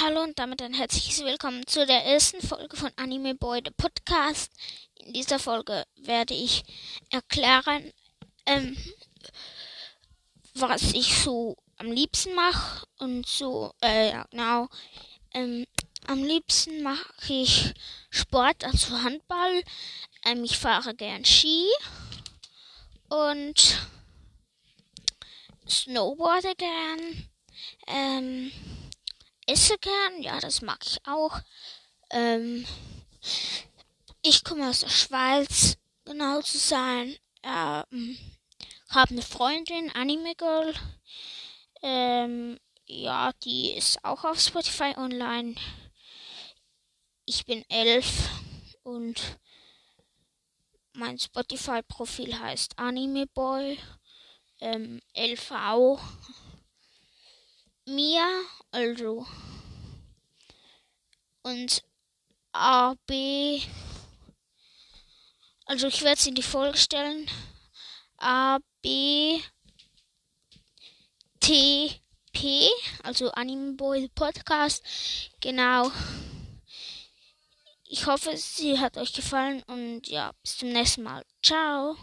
Hallo und damit ein herzliches Willkommen zu der ersten Folge von Anime Boy, der Podcast. In dieser Folge werde ich erklären, ähm, was ich so am liebsten mache und so, äh, ja, genau. Ähm, am liebsten mache ich Sport, also Handball. Ähm, ich fahre gern Ski und snowboarde gern. Ähm, esse gern, ja, das mag ich auch. Ähm, ich komme aus der Schweiz, genau zu sein. Ähm, habe eine Freundin, Anime Girl. Ähm, ja, die ist auch auf Spotify online. Ich bin elf und mein Spotify-Profil heißt Anime Boy. Ähm, LV. Mia, also. Und AB. Also ich werde sie in die Folge stellen. A, B, T, P, also Anime Boy Podcast. Genau. Ich hoffe, sie hat euch gefallen und ja, bis zum nächsten Mal. Ciao.